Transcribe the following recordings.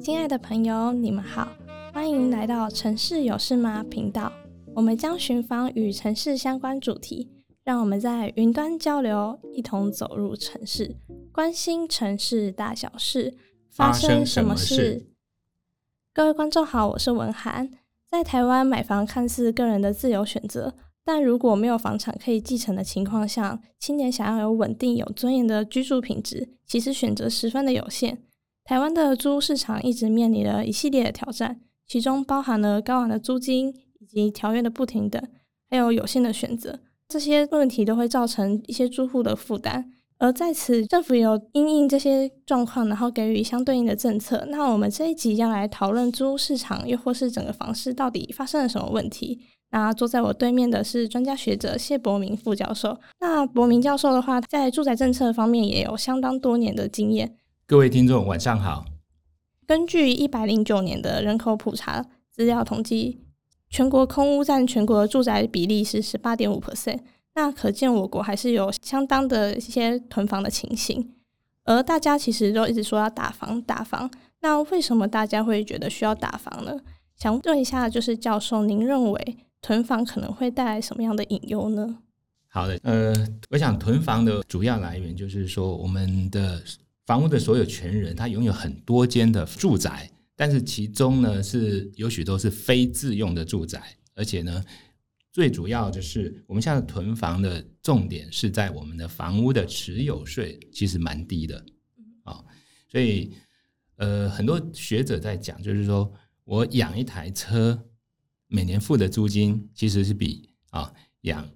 亲爱的朋友，你们好，欢迎来到城市有事吗频道。我们将寻访与城市相关主题，让我们在云端交流，一同走入城市，关心城市大小事，发生什么事？各位观众好，我是文涵。在台湾买房看似个人的自由选择，但如果没有房产可以继承的情况下，青年想要有稳定、有尊严的居住品质，其实选择十分的有限。台湾的租屋市场一直面临了一系列的挑战，其中包含了高昂的租金以及条约的不停等，还有有限的选择。这些问题都会造成一些租户的负担。而在此，政府有因应这些状况，然后给予相对应的政策。那我们这一集要来讨论租屋市场，又或是整个房市到底发生了什么问题？那坐在我对面的是专家学者谢伯明副教授。那伯明教授的话，在住宅政策方面也有相当多年的经验。各位听众，晚上好。根据一百零九年的人口普查资料统计，全国空屋占全国的住宅比例是十八点五 percent。那可见我国还是有相当的一些囤房的情形。而大家其实都一直说要打房打房，那为什么大家会觉得需要打房呢？想问一下，就是教授，您认为囤房可能会带来什么样的隐忧呢？好的，呃，我想囤房的主要来源就是说，我们的。房屋的所有权人，他拥有很多间的住宅，但是其中呢是有许多是非自用的住宅，而且呢，最主要的是我们现在囤房的重点是在我们的房屋的持有税其实蛮低的啊、哦，所以呃很多学者在讲，就是说我养一台车，每年付的租金其实是比啊养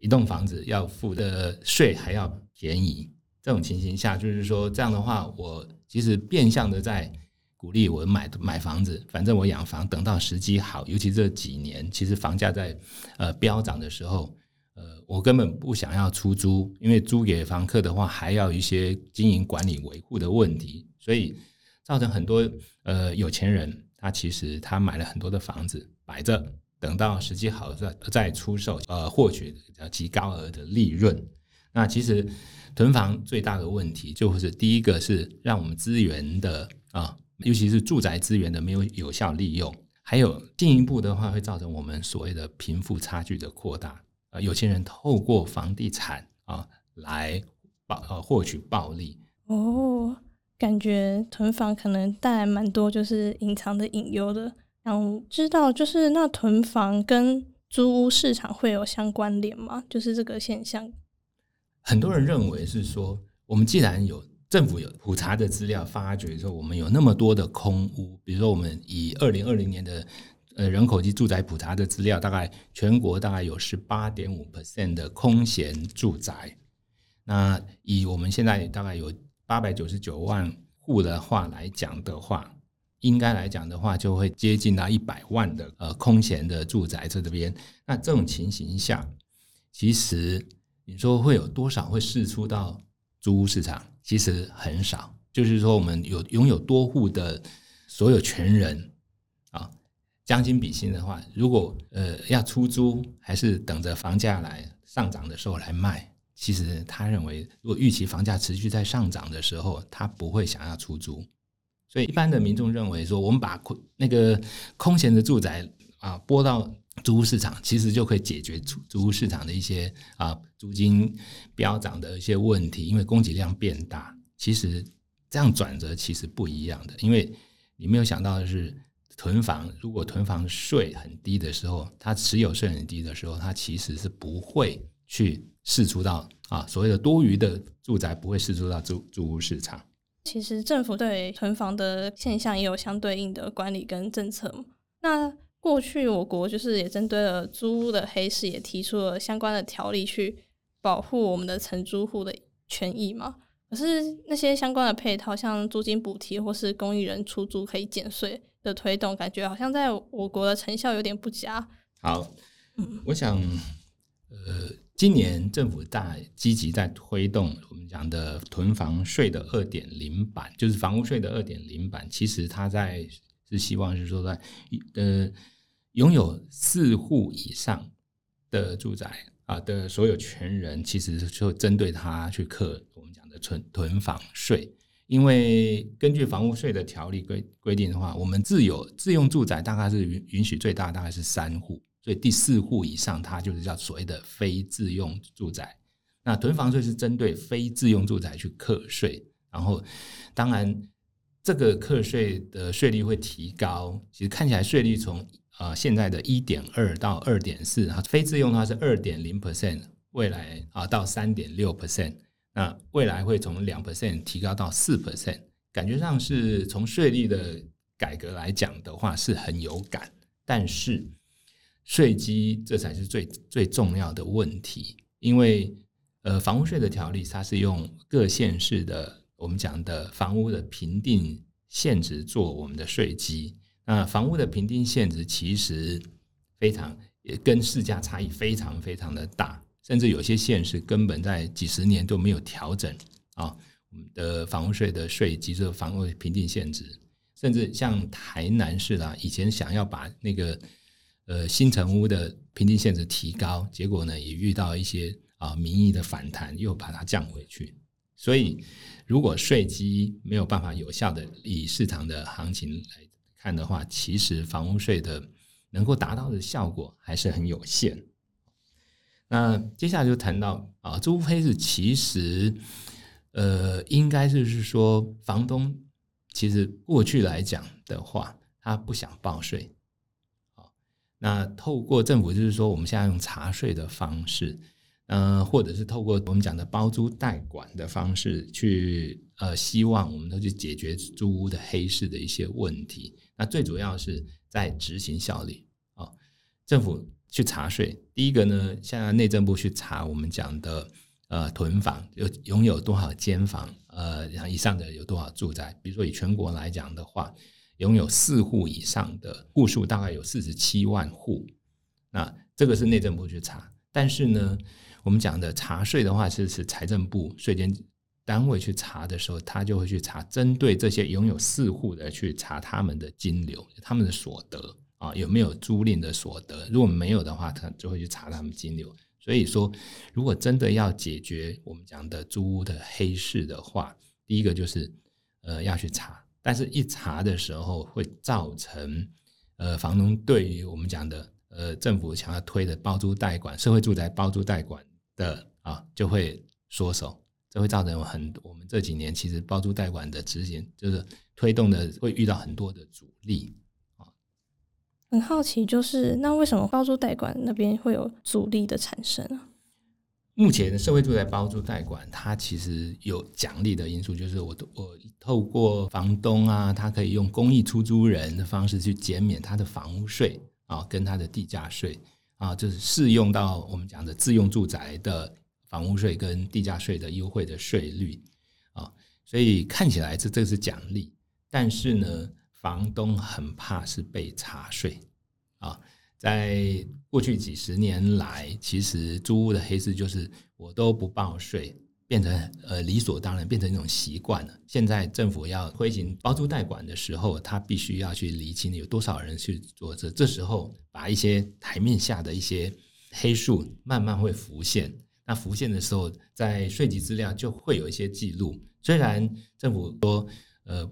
一栋房子要付的税还要便宜。这种情形下，就是说这样的话，我其实变相的在鼓励我买买房子。反正我养房，等到时机好，尤其这几年，其实房价在呃飙涨的时候，呃，我根本不想要出租，因为租给房客的话，还要一些经营管理维护的问题，所以造成很多呃有钱人，他其实他买了很多的房子摆着，等到时机好再再出售，呃，获取极高额的利润。那其实。囤房最大的问题就是，第一个是让我们资源的啊，尤其是住宅资源的没有有效利用，还有进一步的话会造成我们所谓的贫富差距的扩大。呃，有钱人透过房地产啊来暴呃获取暴利。哦，感觉囤房可能带来蛮多就是隐藏的隐忧的。想知道就是那囤房跟租屋市场会有相关联吗？就是这个现象。很多人认为是说，我们既然有政府有普查的资料，发觉说我们有那么多的空屋，比如说我们以二零二零年的呃人口及住宅普查的资料，大概全国大概有十八点五 percent 的空闲住宅。那以我们现在大概有八百九十九万户的话来讲的话，应该来讲的话，就会接近到一百万的呃空闲的住宅在这边。那这种情形下，其实。你说会有多少会释出到租屋市场？其实很少。就是说，我们有拥有多户的所有权人啊，将心比心的话，如果呃要出租，还是等着房价来上涨的时候来卖？其实他认为，如果预期房价持续在上涨的时候，他不会想要出租。所以，一般的民众认为说，我们把空那个空闲的住宅啊拨到。租屋市场其实就可以解决租租屋市场的一些啊租金飙涨的一些问题，因为供给量变大。其实这样转折其实不一样的，因为你没有想到的是，囤房如果囤房税很低的时候，它持有税很低的时候，它其实是不会去释出到啊所谓的多余的住宅不会释出到租租屋市场。其实政府对囤房的现象也有相对应的管理跟政策。那过去我国就是也针对了租屋的黑市，也提出了相关的条例去保护我们的承租户的权益嘛。可是那些相关的配套，像租金补贴或是公益人出租可以减税的推动，感觉好像在我国的成效有点不佳。好，嗯，我想，呃，今年政府大积极在推动我们讲的囤房税的二点零版，就是房屋税的二点零版，其实它在是希望是说在呃。拥有四户以上的住宅啊的所有权人，其实就针对他去课我们讲的囤囤房税。因为根据房屋税的条例规规定的话，我们自有自用住宅大概是允允许最大大概是三户，所以第四户以上，它就是叫所谓的非自用住宅。那囤房税是针对非自用住宅去课税，然后当然这个课税的税率会提高。其实看起来税率从啊现在的一点二到二点四，啊非自用的话是二点零 percent，未来啊到三点六 percent。那未来会从两 percent 提高到四 percent，感觉上是从税率的改革来讲的话是很有感，但是税基这才是最最重要的问题，因为呃房屋税的条例它是用各县市的我们讲的房屋的评定现值做我们的税基，那房屋的评定现值其实非常也跟市价差异非常非常的大。甚至有些县市根本在几十年都没有调整啊，我们的房屋税的税基，这个房屋评定现值，甚至像台南市啦，以前想要把那个呃新成屋的平均限值提高，结果呢也遇到一些啊民意的反弹，又把它降回去。所以，如果税基没有办法有效的以市场的行情来看的话，其实房屋税的能够达到的效果还是很有限。那接下来就谈到啊，租屋黑字其实，呃，应该就是说，房东其实过去来讲的话，他不想报税，那透过政府就是说，我们现在用查税的方式，呃，或者是透过我们讲的包租代管的方式去，呃，希望我们都去解决租屋的黑市的一些问题。那最主要是在执行效率啊，政府。去查税，第一个呢，现在内政部去查我们讲的呃囤房有拥有多少间房，呃然后以上的有多少住宅。比如说以全国来讲的话，拥有四户以上的户数大概有四十七万户。那这个是内政部去查，但是呢，我们讲的查税的话是是财政部税监单位去查的时候，他就会去查针对这些拥有四户的去查他们的金流，他们的所得。啊，有没有租赁的所得？如果没有的话，他就会去查他们金流。所以说，如果真的要解决我们讲的租屋的黑市的话，第一个就是呃要去查，但是一查的时候会造成呃房东对于我们讲的呃政府想要推的包租代管、社会住宅包租代管的啊就会缩手，这会造成很我们这几年其实包租代管的执行就是推动的会遇到很多的阻力。很好奇，就是那为什么包租代管那边会有阻力的产生啊？目前社会住宅包租代管，它其实有奖励的因素，就是我我透过房东啊，他可以用公益出租人的方式去减免他的房屋税啊，跟他的地价税啊，就是适用到我们讲的自用住宅的房屋税跟地价税的优惠的税率啊，所以看起来这这是奖励，但是呢，房东很怕是被查税啊，在过去几十年来，其实租屋的黑市就是我都不报税，变成呃理所当然，变成一种习惯了。现在政府要推行包租代管的时候，他必须要去厘清有多少人去做这，这时候把一些台面下的一些黑数慢慢会浮现。那浮现的时候，在税籍资料就会有一些记录。虽然政府说呃。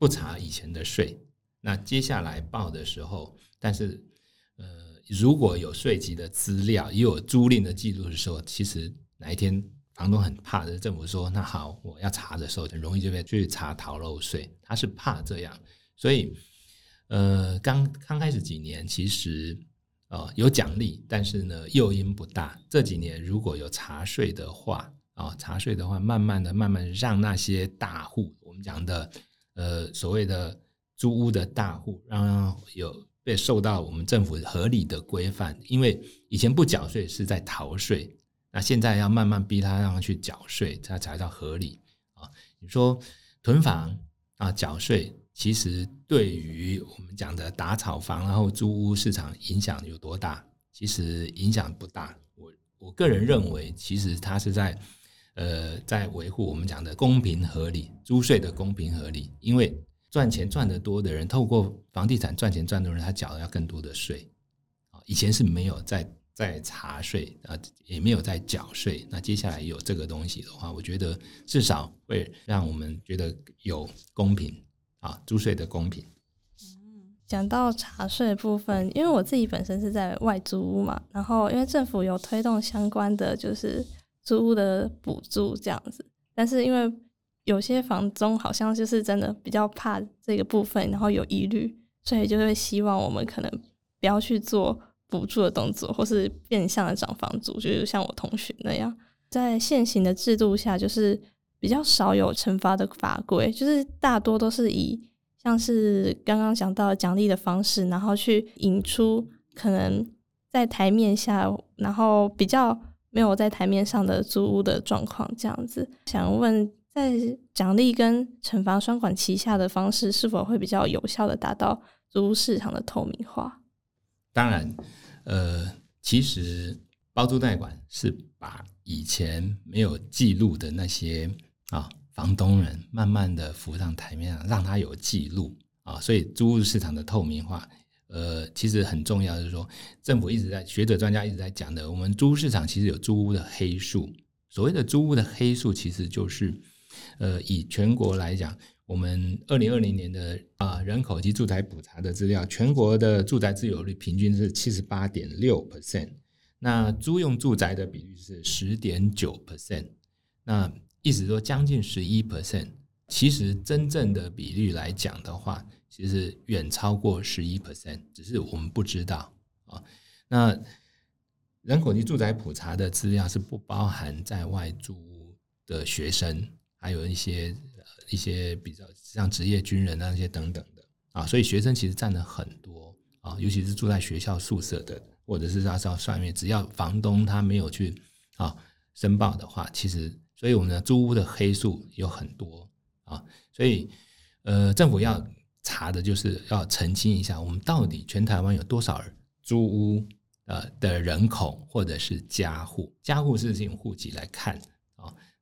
不查以前的税，那接下来报的时候，但是呃，如果有税籍的资料，也有租赁的记录的时候，其实哪一天房东很怕的，政府说那好，我要查的时候，很容易就被去查逃漏税，他是怕这样，所以呃，刚刚开始几年其实呃有奖励，但是呢诱因不大。这几年如果有查税的话啊，查税的话，慢慢的、慢慢让那些大户，我们讲的。呃，所谓的租屋的大户，让有被受到我们政府合理的规范，因为以前不缴税是在逃税，那现在要慢慢逼他让他去缴税，他才叫合理啊。你说囤房啊，缴税，其实对于我们讲的打炒房然后租屋市场影响有多大？其实影响不大。我我个人认为，其实它是在。呃，在维护我们讲的公平合理租税的公平合理，因为赚钱赚得多的人，透过房地产赚钱赚的人，他缴的要更多的税啊。以前是没有在在查税啊，也没有在缴税。那接下来有这个东西的话，我觉得至少会让我们觉得有公平啊，租税的公平。讲到查税部分，因为我自己本身是在外租屋嘛，然后因为政府有推动相关的就是租屋的补助这样子，但是因为有些房东好像就是真的比较怕这个部分，然后有疑虑，所以就会希望我们可能不要去做。补助的动作，或是变相的涨房租，就是像我同学那样，在现行的制度下，就是比较少有惩罚的法规，就是大多都是以像是刚刚讲到奖励的方式，然后去引出可能在台面下，然后比较没有在台面上的租屋的状况这样子。想问，在奖励跟惩罚双管齐下的方式，是否会比较有效的达到租屋市场的透明化？当然。呃，其实包租代管是把以前没有记录的那些啊房东人，慢慢的浮上台面上，让他有记录啊，所以租屋市场的透明化，呃，其实很重要。就是说，政府一直在学者专家一直在讲的，我们租屋市场其实有租屋的黑数。所谓的租屋的黑数，其实就是呃，以全国来讲。我们二零二零年的啊人口及住宅普查的资料，全国的住宅自有率平均是七十八点六 percent，那租用住宅的比率是十点九 percent，那意思说将近十一 percent。其实真正的比率来讲的话，其实远超过十一 percent，只是我们不知道啊。那人口及住宅普查的资料是不包含在外租屋的学生，还有一些。一些比较像职业军人那些等等的啊，所以学生其实占了很多啊，尤其是住在学校宿舍的，或者是在上上面，只要房东他没有去啊申报的话，其实，所以我们的租屋的黑数有很多啊，所以呃，政府要查的就是要澄清一下，我们到底全台湾有多少租屋呃的人口或者是家户，家户是用户籍来看，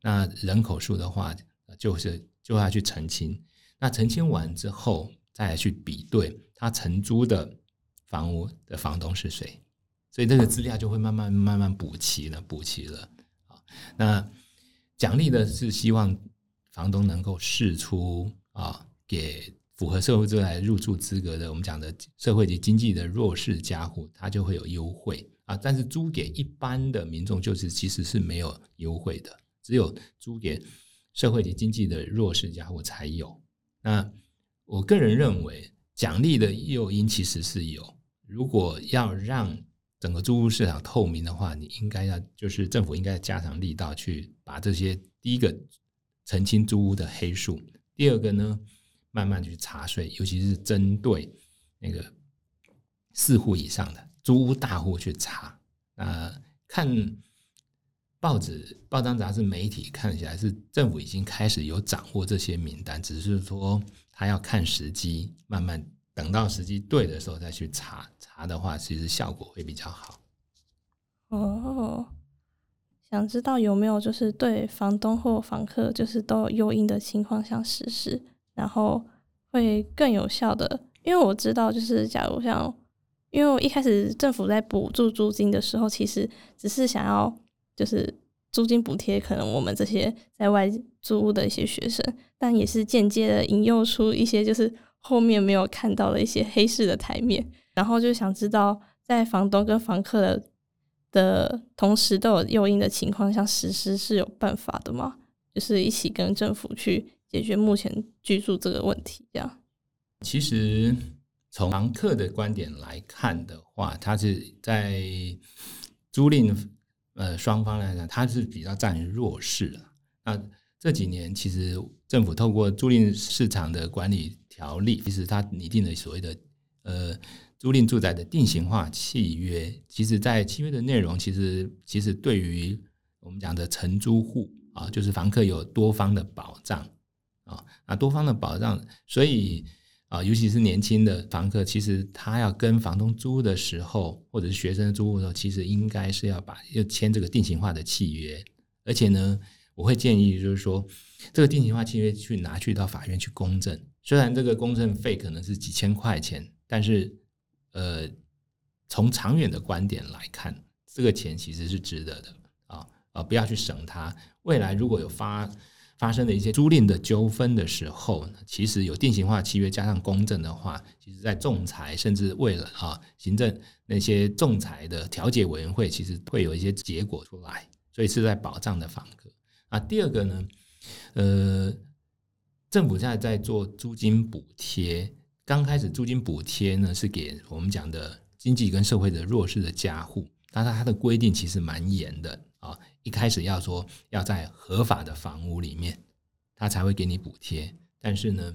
那人口数的话就是。就要去澄清，那澄清完之后，再去比对他承租的房屋的房东是谁，所以这个资料就会慢慢慢慢补齐了，补齐了啊。那奖励的是希望房东能够释出啊，给符合社会住宅入住资格的，我们讲的社会及经济的弱势家户，他就会有优惠啊。但是租给一般的民众，就是其实是没有优惠的，只有租给。社会及经济的弱势家户才有。那我个人认为，奖励的诱因其实是有。如果要让整个租屋市场透明的话，你应该要就是政府应该加强力道去把这些第一个澄清租屋的黑数，第二个呢，慢慢去查税，尤其是针对那个四户以上的租屋大户去查。啊，看。报纸、报章、杂志、媒体看起来是政府已经开始有掌握这些名单，只是说他要看时机，慢慢等到时机对的时候再去查。查的话，其实效果会比较好。哦，想知道有没有就是对房东或房客就是都有诱因的情况下实施，然后会更有效的。因为我知道，就是假如像，因为我一开始政府在补助租金的时候，其实只是想要。就是租金补贴，可能我们这些在外租屋的一些学生，但也是间接的引诱出一些就是后面没有看到的一些黑市的台面。然后就想知道，在房东跟房客的的同时都有诱因的情况下，实施是有办法的吗？就是一起跟政府去解决目前居住这个问题，这样。其实从房客的观点来看的话，他是在租赁。呃，双方来讲，他是比较占弱势了。那这几年，其实政府透过租赁市场的管理条例，其实它拟定了所谓的呃租赁住宅的定型化契约。其实，在契约的内容，其实其实对于我们讲的承租户啊，就是房客有多方的保障啊，那多方的保障，所以。啊，尤其是年轻的房客，其实他要跟房东租的时候，或者是学生租的时候，其实应该是要把要签这个定型化的契约。而且呢，我会建议就是说，这个定型化契约去拿去到法院去公证。虽然这个公证费可能是几千块钱，但是呃，从长远的观点来看，这个钱其实是值得的啊啊，不要去省它。未来如果有发发生的一些租赁的纠纷的时候，其实有定型化契约加上公证的话，其实在仲裁甚至为了啊行政那些仲裁的调解委员会，其实会有一些结果出来，所以是在保障的房客。啊，第二个呢，呃，政府现在在做租金补贴，刚开始租金补贴呢是给我们讲的经济跟社会的弱势的家户，但是它的规定其实蛮严的啊。一开始要说要在合法的房屋里面，他才会给你补贴。但是呢，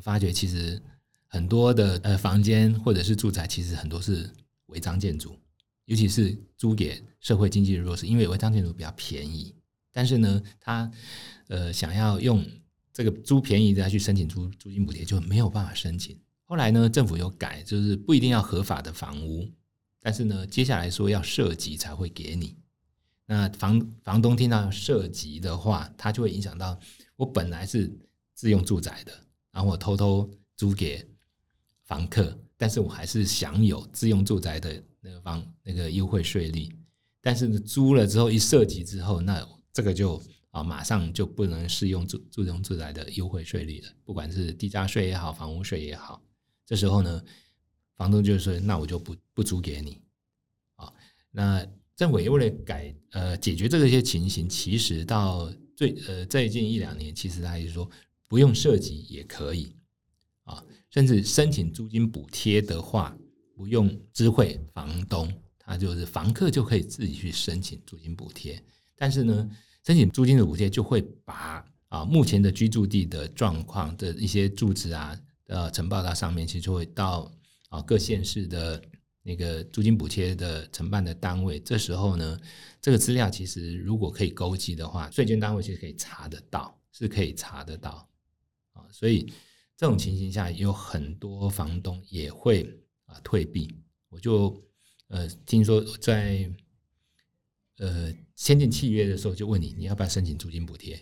发觉其实很多的呃房间或者是住宅，其实很多是违章建筑，尤其是租给社会经济的弱势，因为违章建筑比较便宜。但是呢，他呃想要用这个租便宜的去申请租租金补贴，就没有办法申请。后来呢，政府有改，就是不一定要合法的房屋，但是呢，接下来说要涉及才会给你。那房房东听到涉及的话，他就会影响到我本来是自用住宅的，然后我偷偷租给房客，但是我还是享有自用住宅的那个房那个优惠税率。但是租了之后一涉及之后，那这个就啊马上就不能适用住自用住宅的优惠税率了，不管是地价税也好，房屋税也好。这时候呢，房东就说：“那我就不不租给你。”啊，那。政府也为了改呃解决这个些情形，其实到最呃最近一两年，其实他也说不用设籍也可以啊，甚至申请租金补贴的话，不用知会房东，他就是房客就可以自己去申请租金补贴。但是呢，申请租金的补贴就会把啊目前的居住地的状况的一些住址啊呃呈报到上面，其实就会到啊各县市的。那个租金补贴的承办的单位，这时候呢，这个资料其实如果可以勾稽的话，税捐单位其实可以查得到，是可以查得到啊。所以这种情形下，有很多房东也会啊退避。我就呃听说在呃签订契约的时候，就问你你要不要申请租金补贴？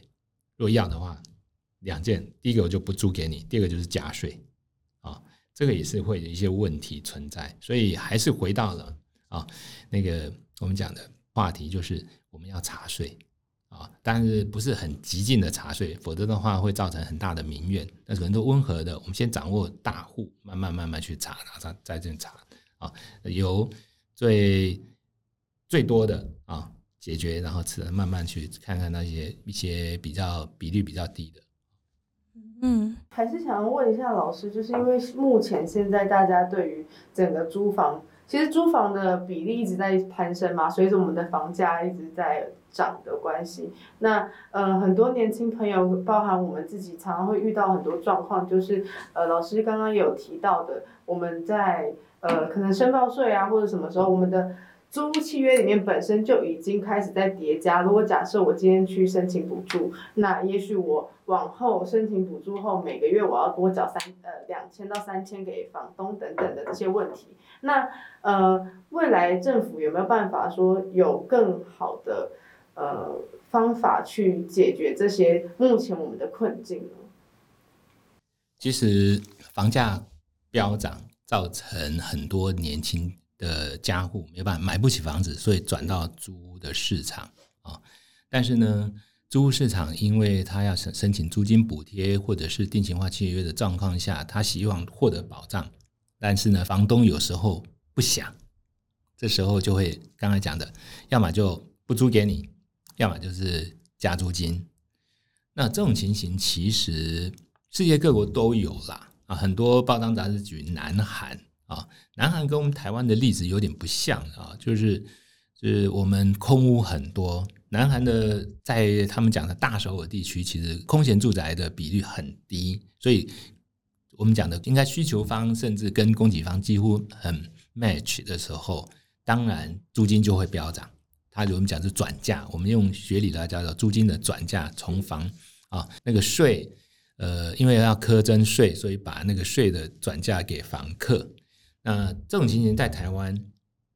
如果要的话，两件，第一个我就不租给你，第二个就是加税。这个也是会有一些问题存在，所以还是回到了啊那个我们讲的话题，就是我们要查税啊，但是不是很激进的查税，否则的话会造成很大的民怨。但是很多温和的，我们先掌握大户，慢慢慢慢去查，然后再再查啊，由最最多的啊解决，然后慢慢去看看那些一些比较比率比较低的。嗯，还是想要问一下老师，就是因为目前现在大家对于整个租房，其实租房的比例一直在攀升嘛，随着我们的房价一直在涨的关系。那呃，很多年轻朋友，包含我们自己，常常会遇到很多状况，就是呃，老师刚刚也有提到的，我们在呃，可能申报税啊，或者什么时候，我们的。租屋契约里面本身就已经开始在叠加。如果假设我今天去申请补助，那也许我往后申请补助后，每个月我要多缴三呃两千到三千给房东等等的这些问题。那呃，未来政府有没有办法说有更好的呃方法去解决这些目前我们的困境呢？其实房价飙涨，造成很多年轻。的家户没办法买不起房子，所以转到租屋的市场啊。但是呢，租屋市场因为他要申申请租金补贴或者是定型化契约的状况下，他希望获得保障。但是呢，房东有时候不想，这时候就会刚才讲的，要么就不租给你，要么就是加租金。那这种情形其实世界各国都有啦啊，很多报章杂志举南韩。啊，南韩跟我们台湾的例子有点不像啊，就是就是我们空屋很多。南韩的在他们讲的大首尔地区，其实空闲住宅的比率很低，所以我们讲的应该需求方甚至跟供给方几乎很 match 的时候，当然租金就会飙涨。它我们讲是转嫁，我们用学理来叫做租金的转嫁从房啊那个税，呃，因为要苛征税，所以把那个税的转嫁给房客。那这种情形在台湾，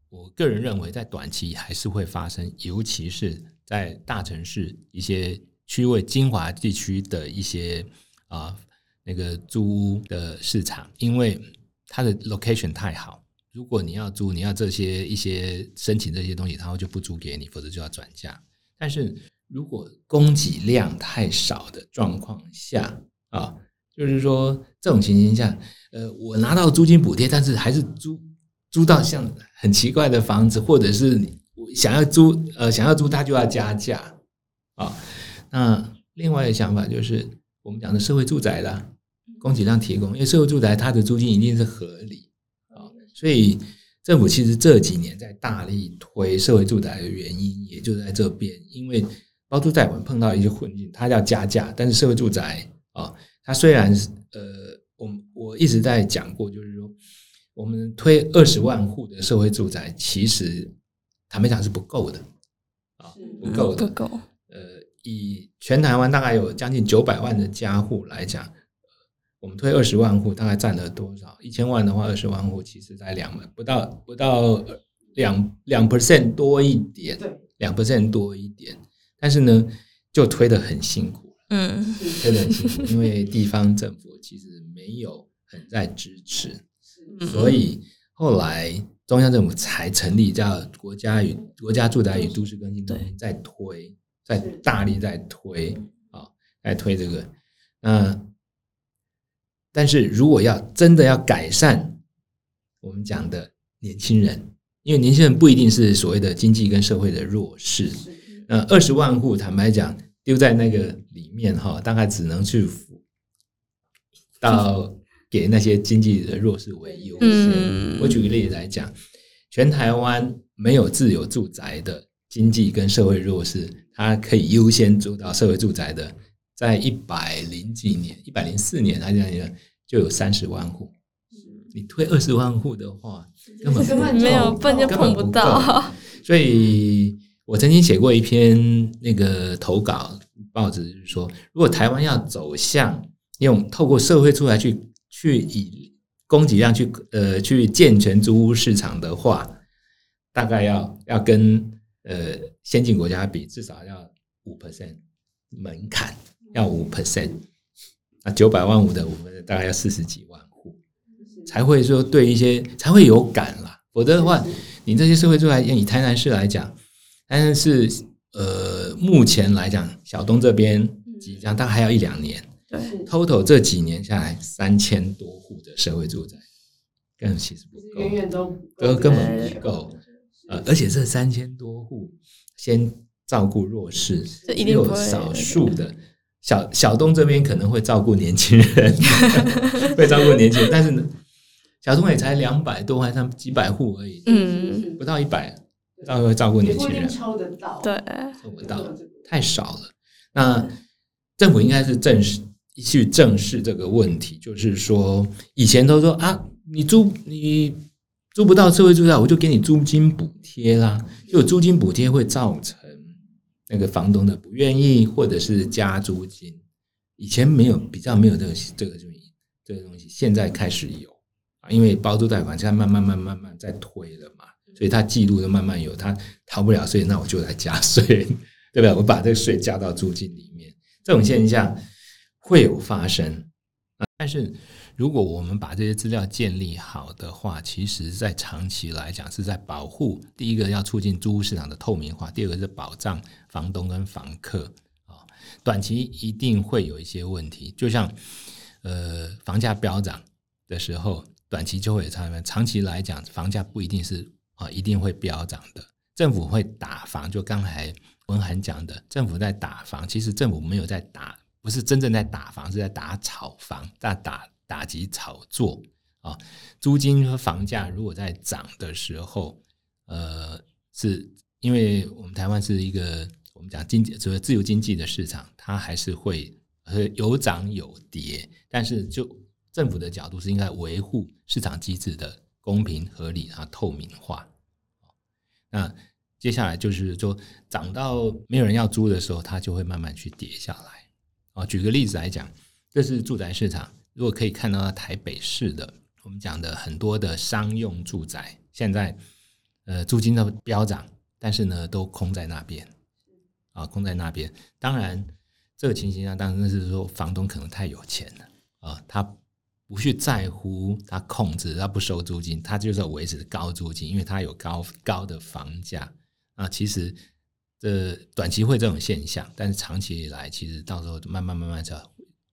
我个人认为在短期还是会发生，尤其是在大城市一些区位精华地区的一些啊那个租屋的市场，因为它的 location 太好，如果你要租，你要这些一些申请这些东西，他就不租给你，否则就要转嫁。但是如果供给量太少的状况下啊，就是说这种情形下，呃，我拿到租金补贴，但是还是租租到像很奇怪的房子，或者是想要租呃想要租，它就要加价啊。那另外一个想法就是我们讲的社会住宅啦，供给量提供，因为社会住宅它的租金一定是合理啊，所以政府其实这几年在大力推社会住宅的原因，也就在这边，因为包租代管碰到一些困境，它要加价，但是社会住宅啊，它虽然是呃，我我一直在讲过，就是说我们推二十万户的社会住宅，其实坦白讲是不够的啊，不够的，不够。以全台湾大概有将近九百万的家户来讲，我们推二十万户，大概占了多少？一千万的话，二十万户其实在两万不到，不到两两 percent 多一点，两 percent 多一点。但是呢，就推得很辛苦，嗯，推的很辛苦，因为地方政府其实没有很在支持，所以后来中央政府才成立叫国家与国家住宅与都市更新中心，在推。在大力在推啊，在推这个。那但是如果要真的要改善我们讲的年轻人，因为年轻人不一定是所谓的经济跟社会的弱势。那二十万户坦白讲丢在那个里面哈，大概只能去到给那些经济的弱势为优先。我举个例子来讲，全台湾没有自有住宅的经济跟社会弱势。他可以优先租到社会住宅的，在一百零几年，一百零四年，他这样就有三十万户。你推二十万户的话，根本根本 没有，根本就碰不到。所以我曾经写过一篇那个投稿报纸，就是说，如果台湾要走向用透过社会住宅去去以供给量去呃去健全租屋市场的话，大概要要跟。呃，先进国家比至少要五 percent 门槛，要五 percent，那九百万户的我们大概要四十几万户，才会说对一些才会有感啦。否则的话，你这些社会住宅，以台南市来讲，但是呃，目前来讲，小东这边即将大概还要一两年，对，total 这几年下来三千多户的社会住宅，根本其实不够，远远都根根本不够。呃，而且这三千多户先照顾弱势，只有少数的小小东这边可能会照顾年轻人，会照顾年轻人，但是呢，小东也才两百多，还上几百户而已，嗯，不到一百，照会照顾年轻人，抽得到，对，抽不到，太少了。那政府应该是正视去正视这个问题，就是说，以前都说啊，你租你。租不到社会住宅，我就给你租金补贴啦。就租金补贴会造成那个房东的不愿意，或者是加租金。以前没有，比较没有这个这个东西，这个东西现在开始有啊。因为包租贷款现在慢慢慢慢慢在推了嘛，所以他记录的慢慢有，他逃不了税，那我就来加税，对不对？我把这个税加到租金里面，这种现象会有发生，但是。如果我们把这些资料建立好的话，其实在长期来讲是在保护。第一个要促进租屋市场的透明化，第二个是保障房东跟房客啊。短期一定会有一些问题，就像呃房价飙涨的时候，短期就会有差别。长期来讲，房价不一定是啊一定会飙涨的。政府会打房，就刚才文涵讲的，政府在打房，其实政府没有在打，不是真正在打房，是在打炒房，在打。打击炒作啊，租金和房价如果在涨的时候，呃，是因为我们台湾是一个我们讲经济，就是自由经济的市场，它还是会呃有涨有跌。但是就政府的角度是应该维护市场机制的公平合理啊透明化。那接下来就是说涨到没有人要租的时候，它就会慢慢去跌下来。啊，举个例子来讲，这是住宅市场。如果可以看到台北市的，我们讲的很多的商用住宅，现在呃租金的飙涨，但是呢都空在那边，啊空在那边。当然这个情形下，当然是说房东可能太有钱了啊，他不去在乎他控制，他不收租金，他就是要维持高租金，因为他有高高的房价啊。其实这短期会这种现象，但是长期以来，其实到时候慢慢慢慢就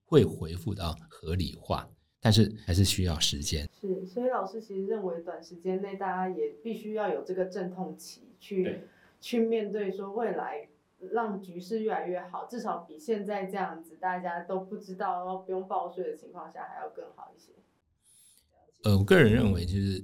会恢复到合理化，但是还是需要时间。是，所以老师其实认为，短时间内大家也必须要有这个阵痛期去对去面对说未来。让局势越来越好，至少比现在这样子大家都不知道、然后不用报税的情况下还要更好一些。呃，我个人认为，就是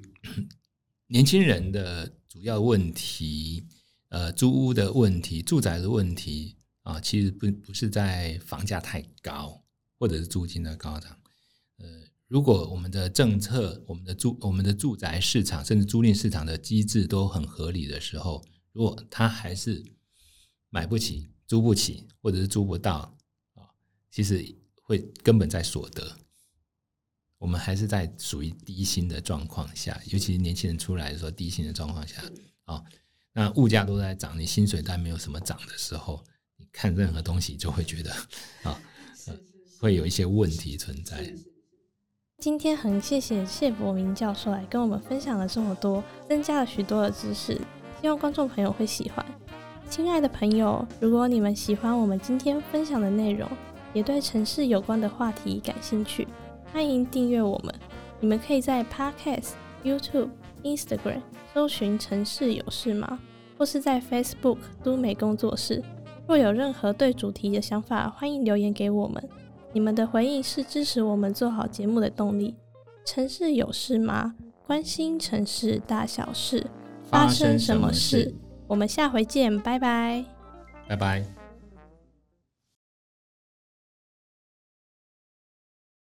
年轻人的主要问题，呃，租屋的问题、住宅的问题啊，其实不不是在房价太高，或者是租金的高涨。呃，如果我们的政策、我们的住、我们的住宅市场，甚至租赁市场的机制都很合理的时候，如果它还是买不起、租不起，或者是租不到啊，其实会根本在所得。我们还是在属于低薪的状况下，尤其是年轻人出来的时候，低薪的状况下啊，那物价都在涨，你薪水但没有什么涨的时候，你看任何东西就会觉得啊，会有一些问题存在。今天很谢谢谢伯明教授来跟我们分享了这么多，增加了许多的知识，希望观众朋友会喜欢。亲爱的朋友，如果你们喜欢我们今天分享的内容，也对城市有关的话题感兴趣，欢迎订阅我们。你们可以在 Podcast、YouTube、Instagram 搜寻“城市有事吗”，或是在 Facebook 都美工作室。若有任何对主题的想法，欢迎留言给我们。你们的回应是支持我们做好节目的动力。城市有事吗？关心城市大小事，发生什么事？我们下回见，拜拜，拜拜。